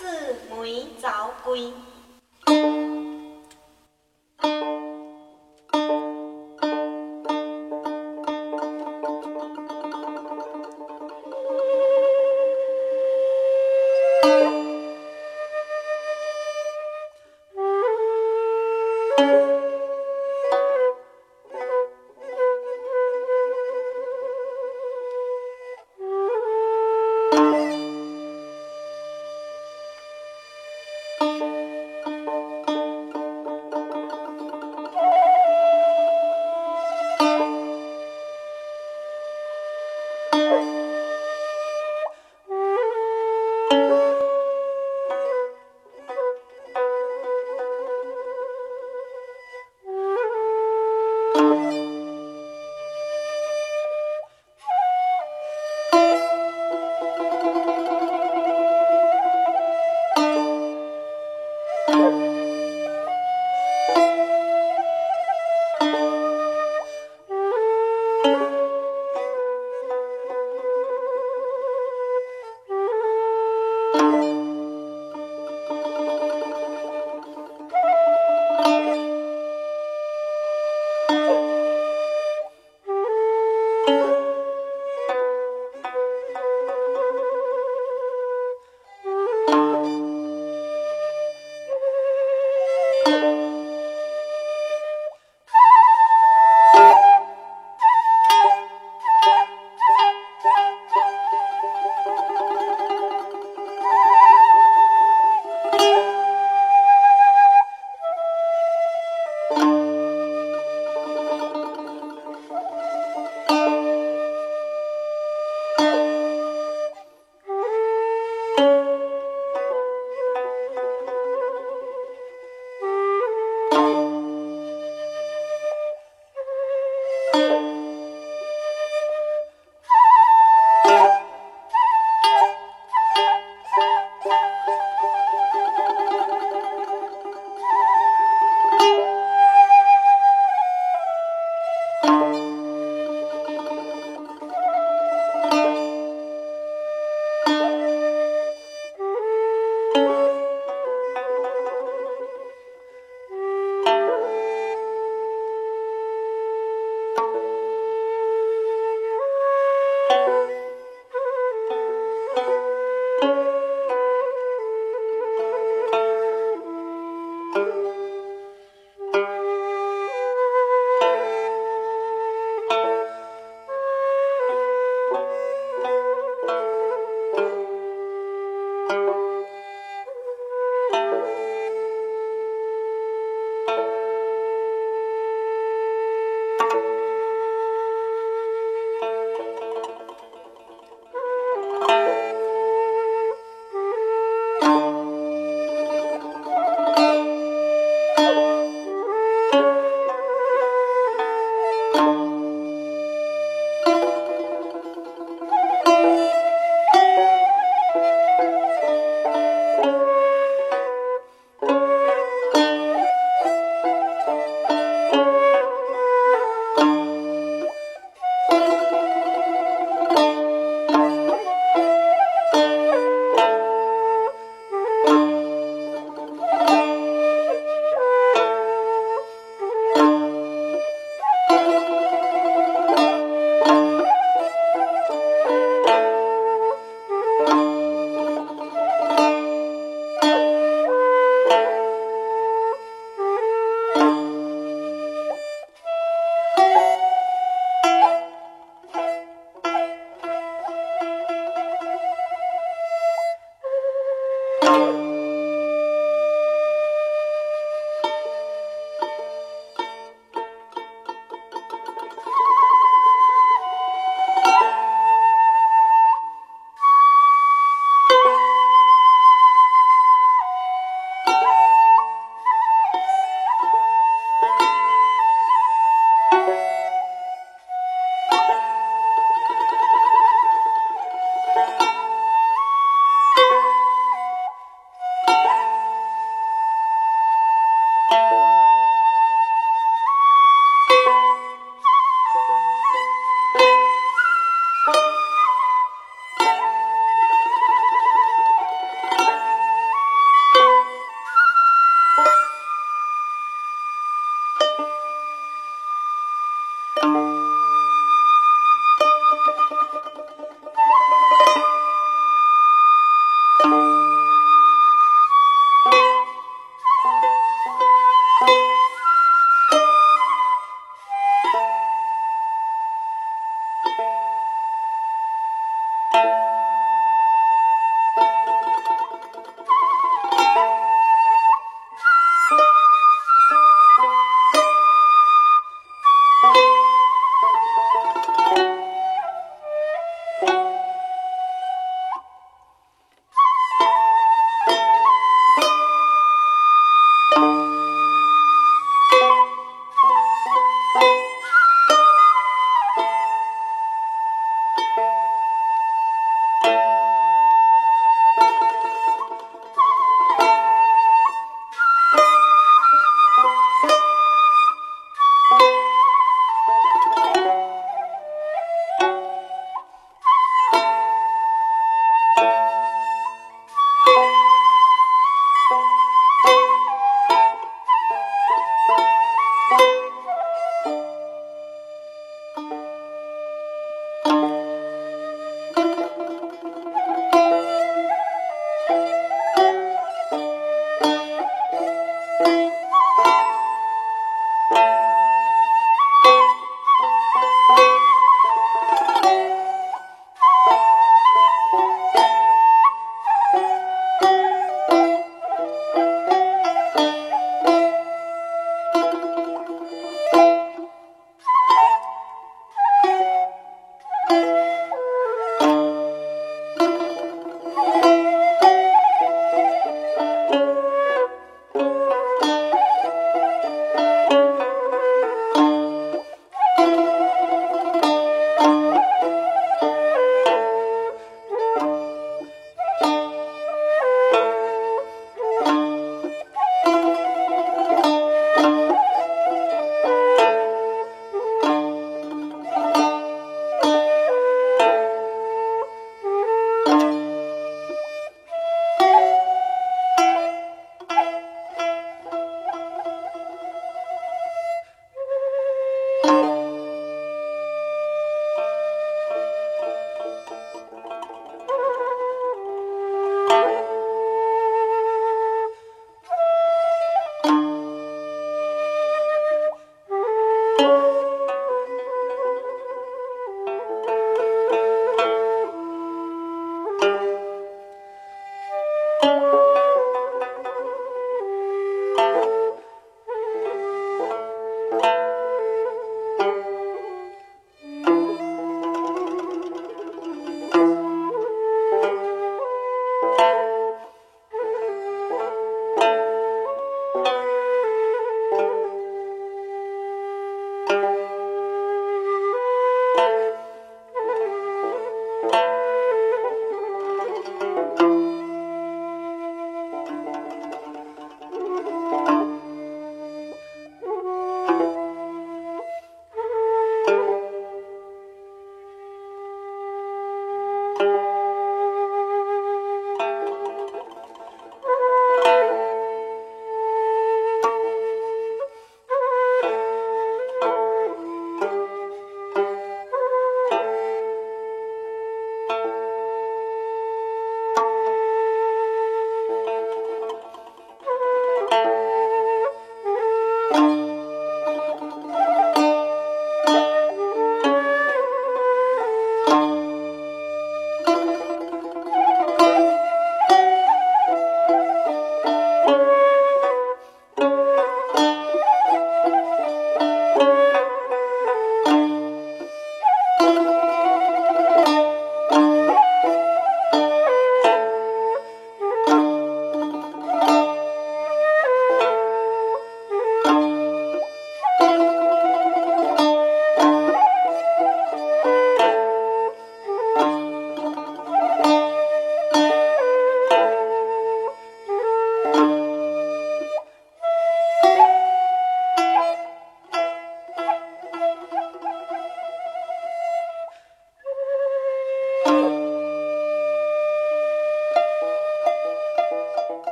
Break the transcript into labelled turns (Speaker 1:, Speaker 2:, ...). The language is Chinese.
Speaker 1: 四枚早归